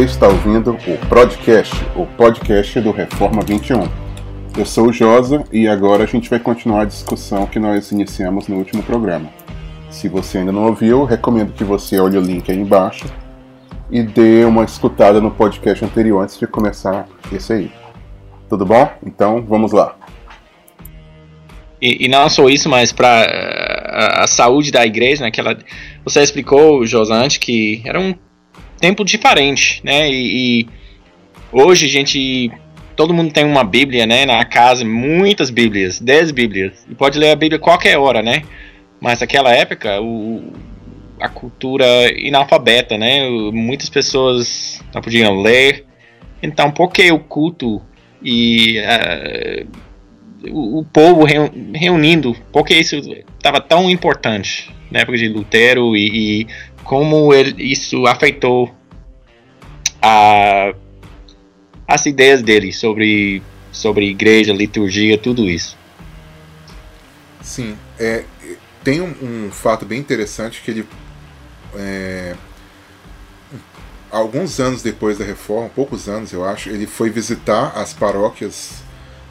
Você está ouvindo o podcast, o podcast do Reforma 21. Eu sou o Josa e agora a gente vai continuar a discussão que nós iniciamos no último programa. Se você ainda não ouviu, recomendo que você olhe o link aí embaixo e dê uma escutada no podcast anterior antes de começar esse aí. Tudo bom? Então vamos lá. E, e não só isso, mas para a, a, saúde da igreja, né? Ela, você explicou, Josante, que era um tempo diferente, né? E, e, hoje a gente. Todo mundo tem uma Bíblia, né? Na casa, muitas Bíblias, dez Bíblias. E pode ler a Bíblia qualquer hora, né? Mas naquela época, o, a cultura inalfabeta, né? Muitas pessoas não podiam ler. Então, por que o culto e uh, o, o, povo reunindo? Por que isso estava tão importante na época de Lutero e, e como ele, isso afetou a, as ideias dele sobre, sobre igreja, liturgia, tudo isso? Sim, é, tem um, um fato bem interessante que ele é, alguns anos depois da reforma, poucos anos eu acho, ele foi visitar as paróquias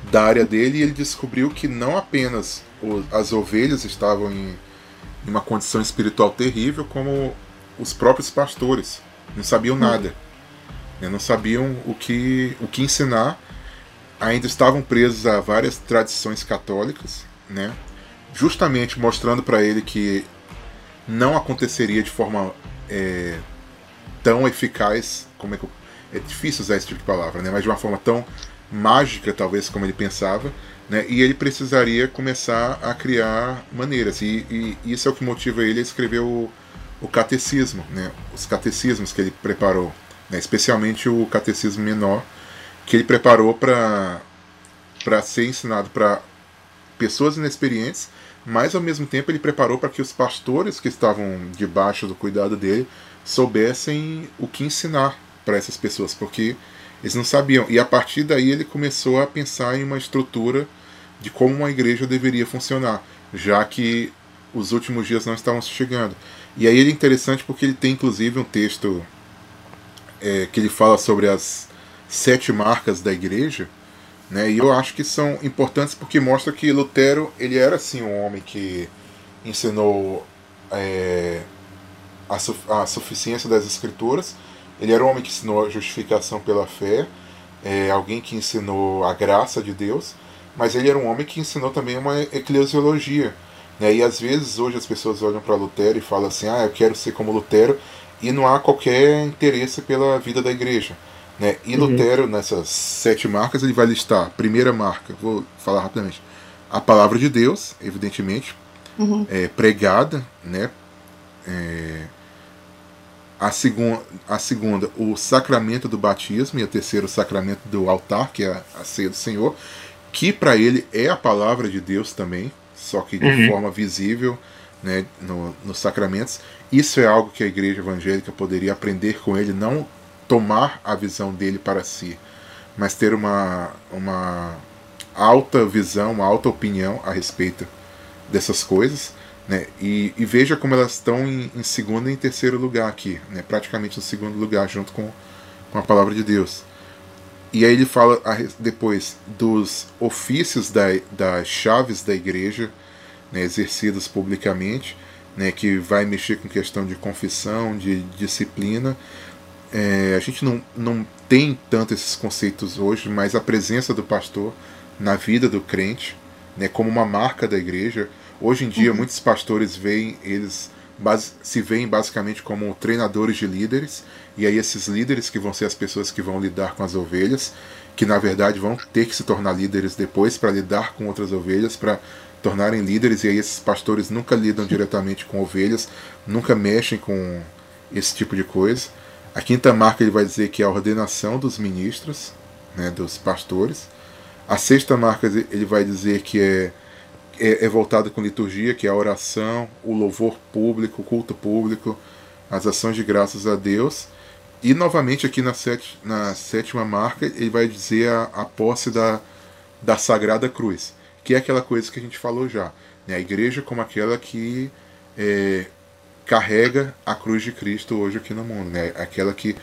da área dele e ele descobriu que não apenas as ovelhas estavam em, em, uma condição espiritual terrível, como os próprios pastores não sabiam hum. nada, né, não sabiam o que, o que ensinar, ainda estavam presos a várias tradições católicas, né, justamente mostrando para ele que não aconteceria de forma é, tão eficaz, como é que eu, é difícil usar esse tipo de palavra, né? Mas de uma forma tão mágica, talvez, como ele pensava, né? E ele precisaria começar a criar maneiras. E, e isso é o que motiva ele a escrever o, o catecismo, né? Os catecismos que ele preparou, né? especialmente o catecismo menor, que ele preparou para ser ensinado para pessoas inexperientes mas ao mesmo tempo ele preparou para que os pastores que estavam debaixo do cuidado dele soubessem o que ensinar para essas pessoas, porque eles não sabiam. E a partir daí ele começou a pensar em uma estrutura de como uma igreja deveria funcionar, já que os últimos dias não estavam chegando. E aí ele é interessante porque ele tem inclusive um texto é, que ele fala sobre as sete marcas da igreja, né? E eu acho que são importantes porque mostra que Lutero ele era assim um homem que ensinou é, a, su a, suficiência das escrituras. Ele era um homem que ensinou a justificação pela fé, é, alguém que ensinou a graça de Deus, mas ele era um homem que ensinou também uma eclesiologia. Né? E às vezes hoje as pessoas olham para Lutero e falam assim: ah, eu quero ser como Lutero, e não há qualquer interesse pela vida da igreja. Né? E uhum. Lutero, nessas sete marcas, ele vai listar: primeira marca, vou falar rapidamente, a palavra de Deus, evidentemente, uhum. é, pregada, né? É, a, segun, a segunda, o sacramento do batismo, e a terceira, o sacramento do altar, que é a ceia do Senhor, que para ele é a palavra de Deus também, só que de uhum. forma visível né, no, nos sacramentos. Isso é algo que a igreja evangélica poderia aprender com ele, não tomar a visão dele para si, mas ter uma, uma alta visão, uma alta opinião a respeito dessas coisas. Né? E, e veja como elas estão em, em, segundo e em terceiro lugar aqui, né? praticamente no segundo lugar, junto com, com a palavra de Deus. E aí ele fala depois dos ofícios da, das chaves da igreja, né, exercidos publicamente, né, que vai mexer com questão de confissão, de disciplina, é, a gente não, não tem tanto esses conceitos hoje, mas a presença do pastor na vida do crente, né, como uma marca da igreja. Hoje em dia, uhum. muitos pastores veem eles se veem basicamente como treinadores de líderes, e aí esses líderes que vão ser as pessoas que vão lidar com as ovelhas, que na verdade vão ter que se tornar líderes depois para lidar com outras ovelhas, para tornarem líderes, e aí esses pastores nunca lidam diretamente com ovelhas, nunca mexem com esse tipo de coisa. A quinta marca ele vai dizer que é a ordenação dos ministros, né, dos pastores. A sexta marca ele vai dizer que é, é, é voltada com liturgia, que é a oração, o louvor público, o culto público, as ações de graças a Deus. E novamente aqui na, set, na sétima marca ele vai dizer a, a posse da, da Sagrada Cruz, que é aquela coisa que a gente falou já. Né? A igreja como aquela que é, carrega a cruz de Cristo hoje aqui no mundo, né? Aquela que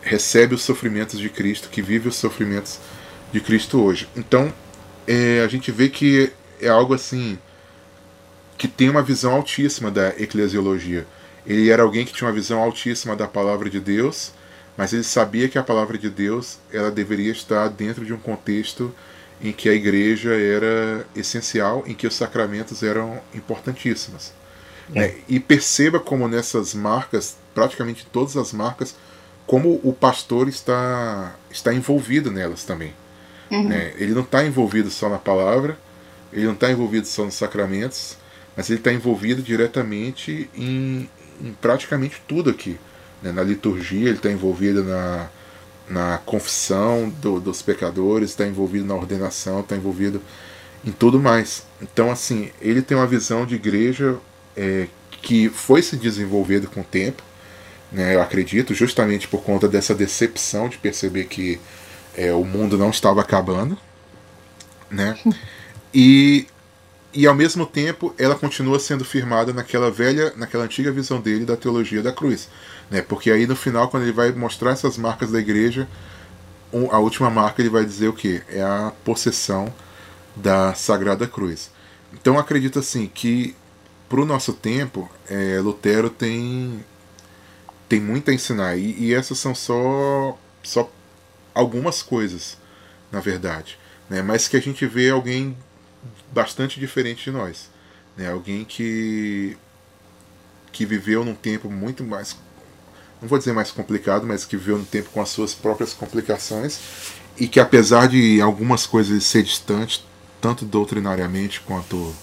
recebe os sofrimentos de Cristo, que vive os sofrimentos de Cristo hoje. Então, é, a gente vê que é algo assim que tem uma visão altíssima da eclesiologia. Ele era alguém que tinha uma visão altíssima da palavra de Deus, mas ele sabia que a palavra de Deus ela deveria estar dentro de um contexto em que a igreja era essencial, em que os sacramentos eram importantíssimos. É. Né? E perceba como nessas marcas, praticamente todas as marcas, como o pastor está, está envolvido nelas também. Uhum. Né? Ele não está envolvido só na palavra, ele não está envolvido só nos sacramentos, mas ele está envolvido diretamente em, em, praticamente tudo aqui. Né? Na liturgia, ele está envolvido na, na confissão do, dos pecadores, está envolvido na ordenação, está envolvido em tudo mais. Então, assim, ele tem uma visão de igreja é, que foi se desenvolvendo com o tempo, né, eu acredito, justamente por conta dessa decepção de perceber que é, o mundo não estava acabando, né? E, e ao mesmo tempo ela continua sendo firmada naquela velha, naquela antiga visão dele da teologia da cruz, né? Porque aí no final, quando ele vai mostrar essas marcas da igreja, a última marca ele vai dizer o que? É a possessão da Sagrada Cruz. Então acredito assim que para o nosso tempo, é, Lutero tem tem muito a ensinar e, e, essas são só só algumas coisas, na verdade, né? Mas que a gente vê alguém bastante diferente de nós, né? Alguém que que viveu num tempo muito mais não vou dizer mais complicado, mas que viveu num tempo com as suas próprias complicações e que apesar de algumas coisas ser distante, tanto doutrinariamente quanto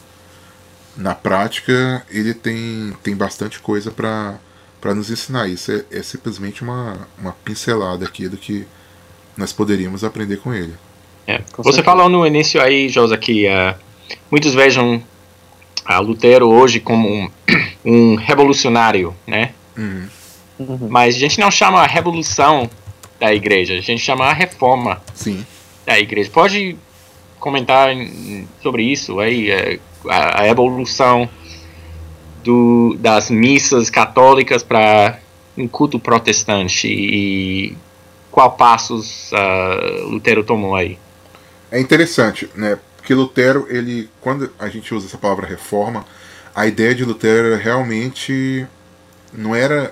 na prática, ele tem, tem bastante coisa para para nos ensinar. Isso é, é, simplesmente uma, uma pincelada aqui do que nós poderíamos aprender com ele. É. Você falou no início aí, Josa, que uh, muitos vejam uh, Lutero hoje como um, um revolucionário, né? Uhum. Uhum. Mas a gente não chama a revolução da igreja, a gente chama a reforma Sim. da igreja. Pode comentar sobre isso aí, uh, a, a evolução do, das missas católicas para um culto protestante e qual passos uh, Lutero tomou aí? É interessante, né? Porque Lutero, ele, quando a gente usa essa palavra reforma, a ideia de Lutero era realmente não era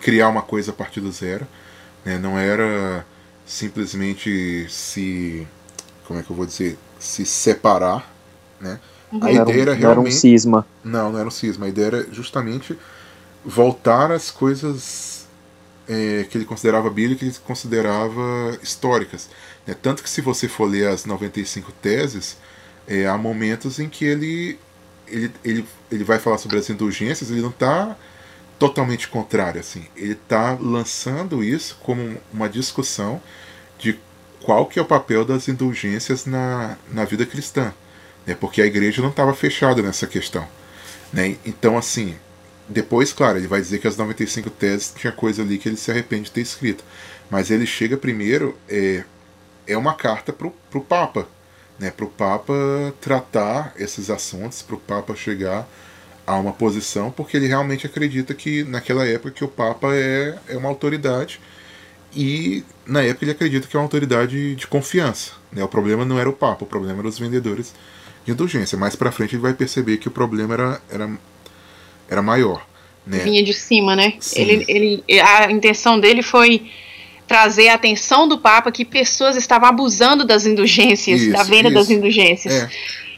criar uma coisa a partir do zero, né? Não era simplesmente se como é que eu vou dizer, se separar, né? A ideia era, era realmente. Não era um cisma. Não, não era um cisma. A ideia era justamente voltar às coisas é, que ele considerava bíblicas, que ele considerava históricas. Né? Tanto que, se você for ler as 95 teses, é, há momentos em que ele, ele, ele, ele vai falar sobre as indulgências, ele não está totalmente contrário. Assim. Ele está lançando isso como uma discussão de qual que é o papel das indulgências na, na vida cristã né, porque a igreja não estava fechada nessa questão. Né? Então, assim, depois, claro, ele vai dizer que as 95 teses tinha coisa ali que ele se arrepende de ter escrito. Mas ele chega primeiro, é, é uma carta para o Papa, né, para o Papa tratar esses assuntos, para o Papa chegar a uma posição, porque ele realmente acredita que naquela época que o Papa é, é uma autoridade e na época ele acredita que é uma autoridade de confiança. Né? O problema não era o Papa, o problema eram os vendedores de indulgência. Mais para frente ele vai perceber que o problema era, era, era maior. Né? Vinha de cima, né? Ele, ele, a intenção dele foi trazer a atenção do Papa que pessoas estavam abusando das indulgências, isso, da venda isso. das indulgências. É.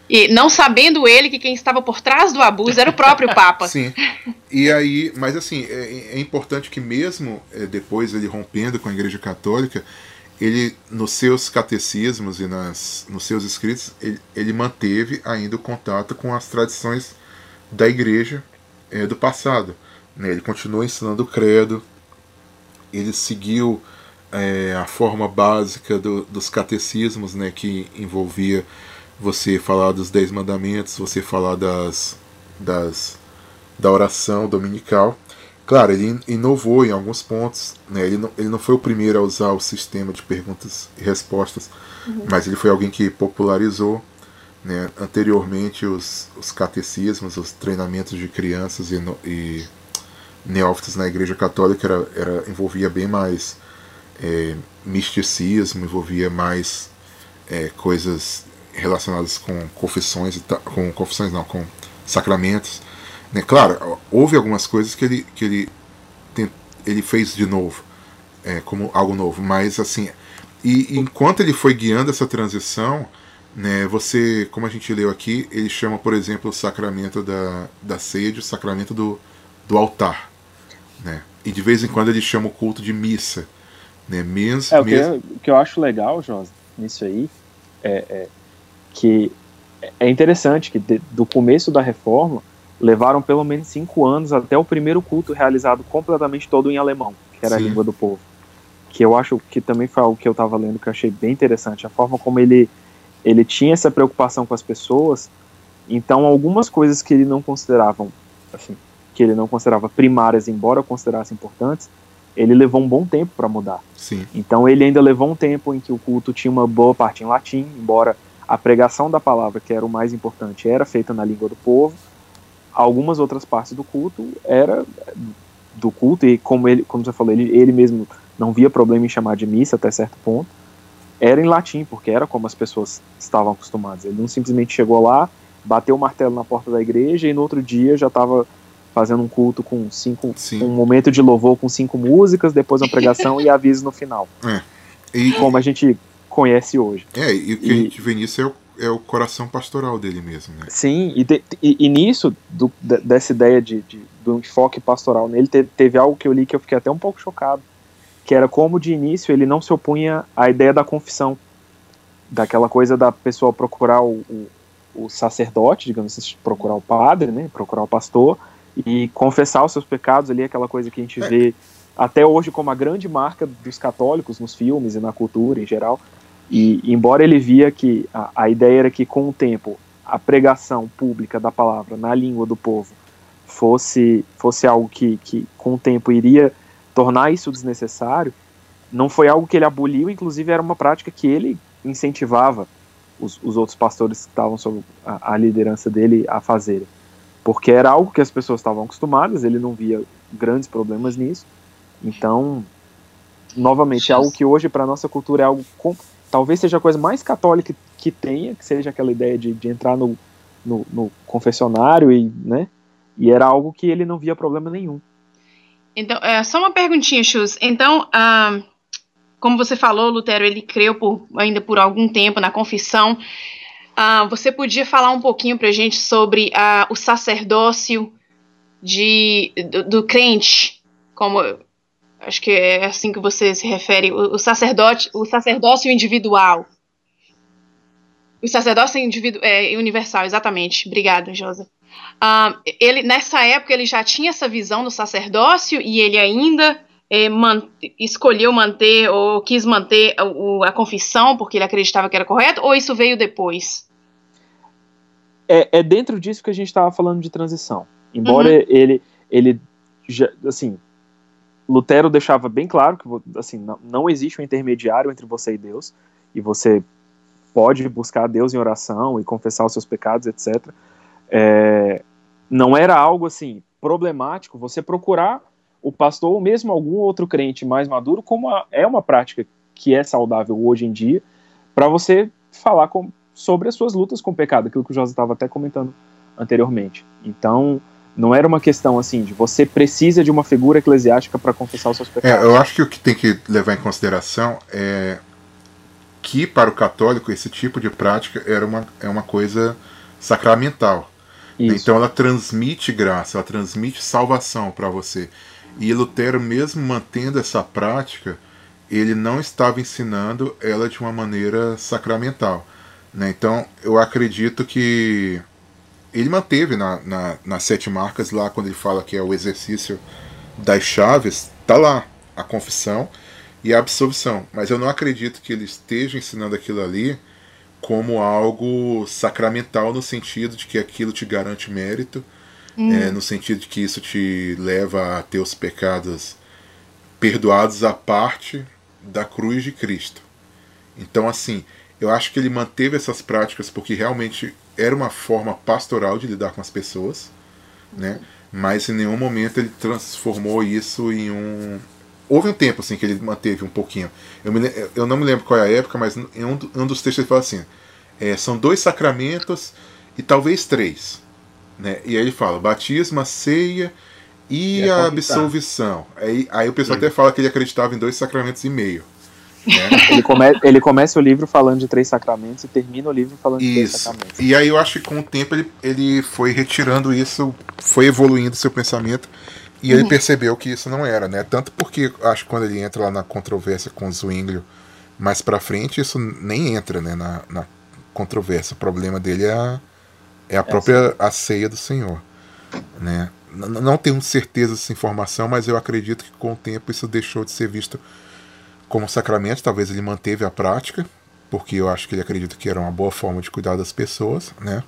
E não sabendo ele que quem estava por trás do abuso era o próprio Papa. Sim. E aí, mas assim, é, é importante que mesmo é, depois ele rompendo com a Igreja Católica, ele nos seus catecismos e nas, nos seus escritos ele, ele manteve ainda o contato com as tradições da igreja é, do passado né? ele continuou ensinando o credo ele seguiu é, a forma básica do, dos catecismos né, que envolvia você falar dos dez mandamentos você falar das, das da oração dominical Claro, ele inovou em alguns pontos, né? ele, não, ele não foi o primeiro a usar o sistema de perguntas e respostas, uhum. mas ele foi alguém que popularizou né? anteriormente os, os catecismos, os treinamentos de crianças e, no, e neófitos na Igreja Católica era, era, envolvia bem mais é, misticismo, envolvia mais é, coisas relacionadas com confissões, com confissões não, com sacramentos. Né? Claro, houve algumas coisas que ele, que ele, ele fez de novo, é, como algo novo, mas assim, e enquanto ele foi guiando essa transição, né, você, como a gente leu aqui, ele chama, por exemplo, o sacramento da, da sede, o sacramento do, do altar. Né? E de vez em quando ele chama o culto de missa. Né? Mes, é, o, que eu, o que eu acho legal, João, nisso aí, é, é que é interessante que de, do começo da reforma levaram pelo menos cinco anos até o primeiro culto realizado completamente todo em alemão, que era Sim. a língua do povo. Que eu acho que também foi algo que eu estava lendo que eu achei bem interessante, a forma como ele ele tinha essa preocupação com as pessoas. Então, algumas coisas que ele não consideravam, assim, que ele não considerava primárias, embora considerasse importantes, ele levou um bom tempo para mudar. Sim. Então ele ainda levou um tempo em que o culto tinha uma boa parte em latim, embora a pregação da palavra, que era o mais importante, era feita na língua do povo. Algumas outras partes do culto era do culto e como ele, como você falou, ele, ele mesmo não via problema em chamar de missa até certo ponto. Era em latim, porque era como as pessoas estavam acostumadas. Ele não simplesmente chegou lá, bateu o martelo na porta da igreja e no outro dia já estava fazendo um culto com cinco, Sim. um momento de louvor com cinco músicas, depois uma pregação e aviso no final. É. E, como a gente conhece hoje. É, e o que e, a gente vê nisso é o, é o coração pastoral dele mesmo, né? Sim, e, de, e, e, nisso, do, dessa ideia de, de, do enfoque pastoral nele, teve, teve algo que eu li que eu fiquei até um pouco chocado, que era como de início ele não se opunha à ideia da confissão, daquela coisa da pessoa procurar o, o, o sacerdote, digamos assim, procurar o padre, né, procurar o pastor, e confessar os seus pecados ali, aquela coisa que a gente vê até hoje como a grande marca dos católicos nos filmes e na cultura em geral. E embora ele via que a, a ideia era que com o tempo a pregação pública da palavra na língua do povo fosse fosse algo que, que com o tempo iria tornar isso desnecessário, não foi algo que ele aboliu, inclusive era uma prática que ele incentivava os, os outros pastores que estavam sob a, a liderança dele a fazerem porque era algo que as pessoas estavam acostumadas, ele não via grandes problemas nisso. Então, novamente, é algo que hoje para nossa cultura é algo com, talvez seja a coisa mais católica que tenha, que seja aquela ideia de, de entrar no, no, no, confessionário e, né? E era algo que ele não via problema nenhum. Então, é, só uma perguntinha, Chus. Então, ah, como você falou, Lutero, ele creu por, ainda por algum tempo na confissão. Uh, você podia falar um pouquinho para a gente sobre uh, o sacerdócio de, do, do, crente, como acho que é assim que você se refere, o, o sacerdote, o sacerdócio individual. O sacerdócio individu é, universal, exatamente. Obrigada, Josa. Uh, ele, nessa época ele já tinha essa visão do sacerdócio e ele ainda é, man, escolheu manter ou quis manter a, a confissão porque ele acreditava que era correto, ou isso veio depois? é, é dentro disso que a gente estava falando de transição. Embora uhum. ele, ele já, assim, Lutero deixava bem claro que assim, não, não existe um intermediário entre você e Deus, e você pode buscar Deus em oração e confessar os seus pecados, etc. É, não era algo assim problemático você procurar o pastor ou mesmo algum outro crente mais maduro, como a, é uma prática que é saudável hoje em dia, para você falar com, sobre as suas lutas com o pecado, aquilo que o José estava até comentando anteriormente. Então, não era uma questão assim de você precisa de uma figura eclesiástica para confessar os seus pecados. É, eu acho que o que tem que levar em consideração é que para o católico esse tipo de prática era uma, é uma coisa sacramental. Isso. Então ela transmite graça, ela transmite salvação para você. E Lutero, mesmo mantendo essa prática, ele não estava ensinando ela de uma maneira sacramental. Né? Então eu acredito que ele manteve na, na, nas sete marcas lá, quando ele fala que é o exercício das chaves, tá lá a confissão e a absolvição. Mas eu não acredito que ele esteja ensinando aquilo ali como algo sacramental no sentido de que aquilo te garante mérito, hum. é, no sentido de que isso te leva a ter os pecados perdoados à parte da cruz de Cristo. Então, assim, eu acho que ele manteve essas práticas porque realmente era uma forma pastoral de lidar com as pessoas, né? Mas em nenhum momento ele transformou isso em um houve um tempo assim que ele manteve um pouquinho. Eu, me, eu não me lembro qual é a época, mas em um, um dos textos ele fala assim: é, são dois sacramentos e talvez três. Né? E aí ele fala: batismo, ceia e, e a, a absolvição. Aí, aí o pessoal até fala que ele acreditava em dois sacramentos e meio. Né? ele, come, ele começa o livro falando de três sacramentos e termina o livro falando isso. de três sacramentos. E aí eu acho que com o tempo ele, ele foi retirando isso, foi evoluindo seu pensamento e uhum. ele percebeu que isso não era, né? Tanto porque acho que quando ele entra lá na controvérsia com o Zwinglio mais pra frente, isso nem entra né, na, na controvérsia. O problema dele é a, é a própria a ceia do Senhor. Né? Não tenho certeza dessa informação, mas eu acredito que com o tempo isso deixou de ser visto como sacramento. Talvez ele manteve a prática, porque eu acho que ele acredita que era uma boa forma de cuidar das pessoas, né?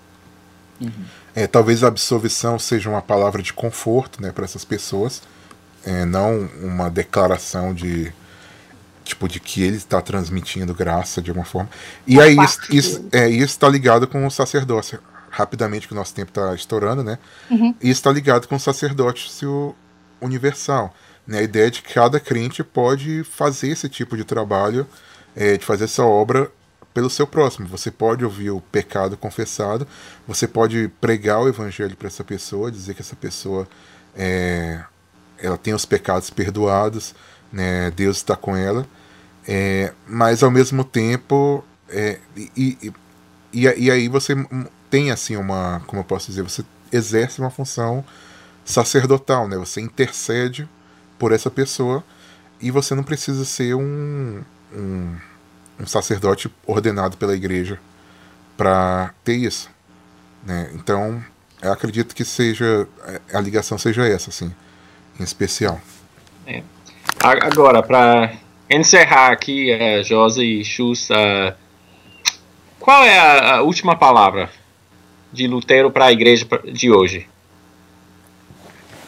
Uhum. É, talvez a absolvição seja uma palavra de conforto né, para essas pessoas, é, não uma declaração de tipo de que ele está transmitindo graça de alguma forma. E aí isso, isso, é, isso está ligado com o sacerdócio. Rapidamente que o nosso tempo está estourando, né? Uhum. Isso está ligado com o sacerdócio universal. Né? A ideia de que cada crente pode fazer esse tipo de trabalho, é, de fazer essa obra pelo seu próximo. Você pode ouvir o pecado confessado, você pode pregar o evangelho para essa pessoa, dizer que essa pessoa é, ela tem os pecados perdoados, né, Deus está com ela, é, mas ao mesmo tempo é, e, e, e, aí você tem assim uma, como eu posso dizer, você exerce uma função sacerdotal, né? Você intercede por essa pessoa e você não precisa ser um, um um sacerdote ordenado pela igreja para ter isso. Né? Então, eu acredito que seja a ligação seja essa, assim, em especial. É. Agora, para encerrar aqui, uh, Josi e Chus, uh, qual é a, a, última palavra de Lutero para a igreja de hoje?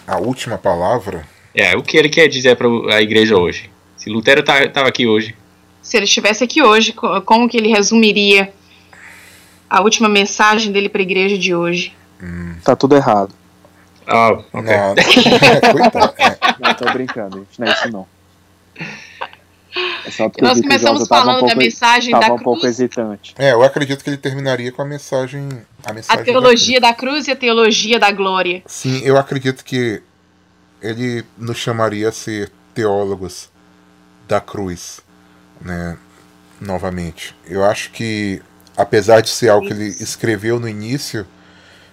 A última palavra? É, o que ele quer dizer para a igreja hoje? Se Lutero estava tá, aqui hoje, se ele estivesse aqui hoje, como que ele resumiria a última mensagem dele para a igreja de hoje? Hum. Tá tudo errado. Ah, oh, ok. Não, não, tô brincando, gente. Não é isso não. É Nós começamos falando um pouco, da mensagem da cruz. um pouco hesitante. É, eu acredito que ele terminaria com a mensagem. A, mensagem a teologia da cruz. da cruz e a teologia da glória. Sim, eu acredito que ele nos chamaria a ser teólogos da cruz né, novamente. Eu acho que, apesar de ser algo que ele escreveu no início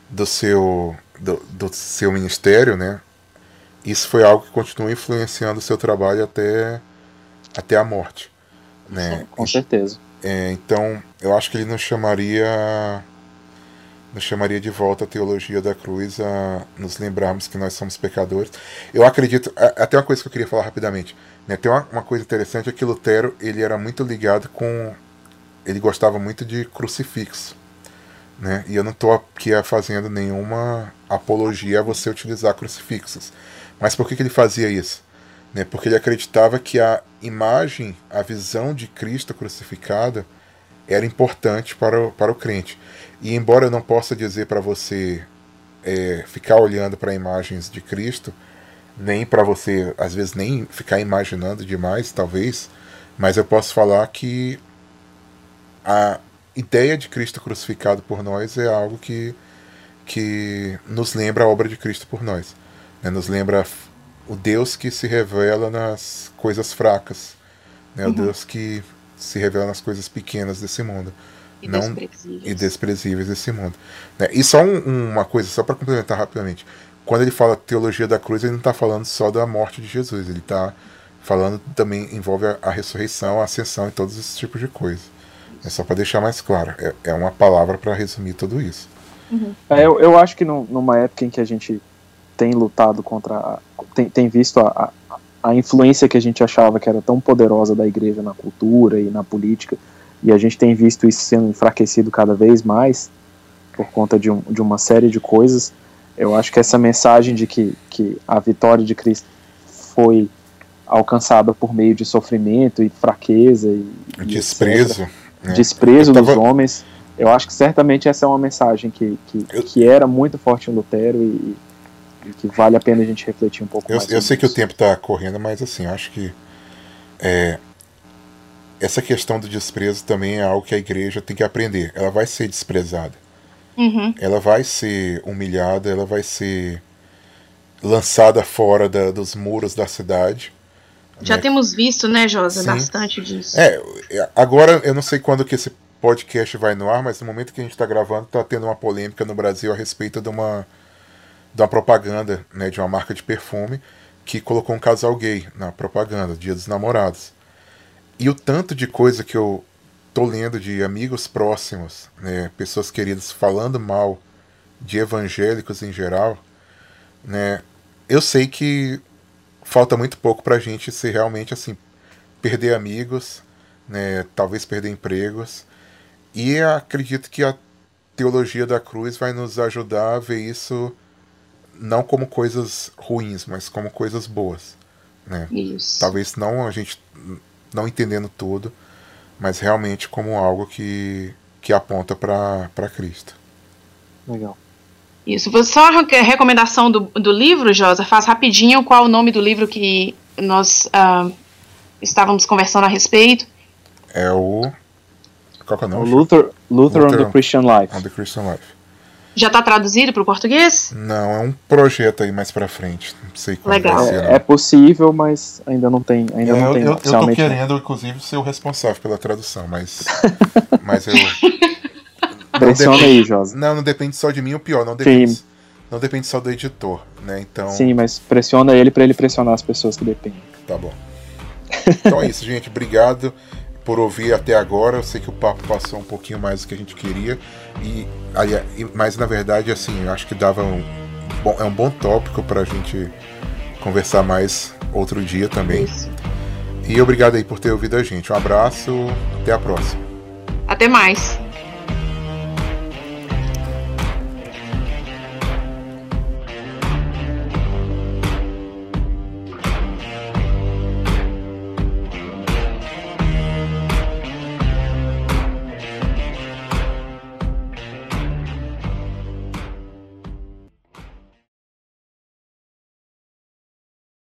do seu, do, do seu ministério, né, isso foi algo que continua influenciando o seu trabalho até, até a morte. Né? Com certeza. É, então, eu acho que ele nos chamaria nos chamaria de volta a teologia da cruz a nos lembrarmos que nós somos pecadores. Eu acredito, até uma coisa que eu queria falar rapidamente. Né? Tem uma, uma coisa interessante é que Lutero ele era muito ligado com. Ele gostava muito de crucifixo. Né? E eu não estou aqui fazendo nenhuma apologia a você utilizar crucifixos. Mas por que, que ele fazia isso? Né? Porque ele acreditava que a imagem, a visão de Cristo crucificado era importante para o, para o crente. E embora eu não possa dizer para você é, ficar olhando para imagens de Cristo, nem para você, às vezes, nem ficar imaginando demais, talvez, mas eu posso falar que a ideia de Cristo crucificado por nós é algo que, que nos lembra a obra de Cristo por nós. Né? Nos lembra o Deus que se revela nas coisas fracas, né? Uhum. o Deus que se revela nas coisas pequenas desse mundo. E não, desprezíveis. E desprezíveis desse mundo. Né? E só um, uma coisa, só para complementar rapidamente quando ele fala teologia da cruz, ele não está falando só da morte de Jesus, ele está falando também envolve a, a, ressurreição, a ascensão e todos esses tipos de coisas. É só para deixar mais claro, é, é uma palavra para resumir tudo isso. Uhum. É, eu, eu acho que no, numa época em que a gente tem lutado contra, a, tem, tem visto a, a, a influência que a gente achava que era tão poderosa da igreja na cultura e na política, e a gente tem visto isso sendo enfraquecido cada vez mais por conta de, um, de uma série de coisas eu acho que essa mensagem de que, que a vitória de Cristo foi alcançada por meio de sofrimento e fraqueza e, desprezo, né? desprezo tava... dos homens. Eu acho que certamente essa é uma mensagem que, que, eu... que era muito forte em Lutero e, que vale a pena a gente refletir um pouco eu, mais. Eu sei isso. que o tempo está correndo, mas assim, eu acho que é, essa questão do desprezo também é algo que a igreja tem que aprender. Ela vai ser desprezada. Uhum. Ela vai ser humilhada, ela vai ser lançada fora da, dos muros da cidade. Já né? temos visto, né, Josa, Sim. bastante disso. É, agora eu não sei quando que esse podcast vai no ar, mas no momento que a gente está gravando, está tendo uma polêmica no Brasil a respeito de uma, uma propaganda né, de uma marca de perfume que colocou um casal gay na propaganda, Dia dos Namorados. E o tanto de coisa que eu tô lendo de amigos próximos, né, pessoas queridas falando mal de evangélicos em geral, né, eu sei que falta muito pouco para a gente ser realmente assim perder amigos, né, talvez perder empregos. E acredito que a teologia da cruz vai nos ajudar a ver isso não como coisas ruins, mas como coisas boas, né? Isso. Talvez não a gente não entendendo tudo, mas realmente como algo que, que aponta para Cristo. Legal. Isso. Só a recomendação do, do livro, Josa, faz rapidinho qual o nome do livro que nós uh, estávamos conversando a respeito. É o. Qual é o nome? Luther, Luther, Luther on the Christian Life. On the Christian Life. Já está traduzido para o português? Não, é um projeto aí mais para frente. Não sei como Legal. vai ser. É, é, possível, mas ainda não tem. Ainda é, não tem eu, eu tô querendo, inclusive, ser o responsável pela tradução, mas. mas eu. Pressiona depende, aí, Josa. Não, não depende só de mim, o pior, não depende, Sim. não depende só do editor, né? Então. Sim, mas pressiona ele para ele pressionar as pessoas que dependem. Tá bom. Então é isso, gente. Obrigado por ouvir até agora. Eu sei que o papo passou um pouquinho mais do que a gente queria. E, mas na verdade, assim, eu acho que dava um bom, é um bom tópico para a gente conversar mais outro dia também. Isso. E obrigado aí por ter ouvido a gente. Um abraço, até a próxima. Até mais.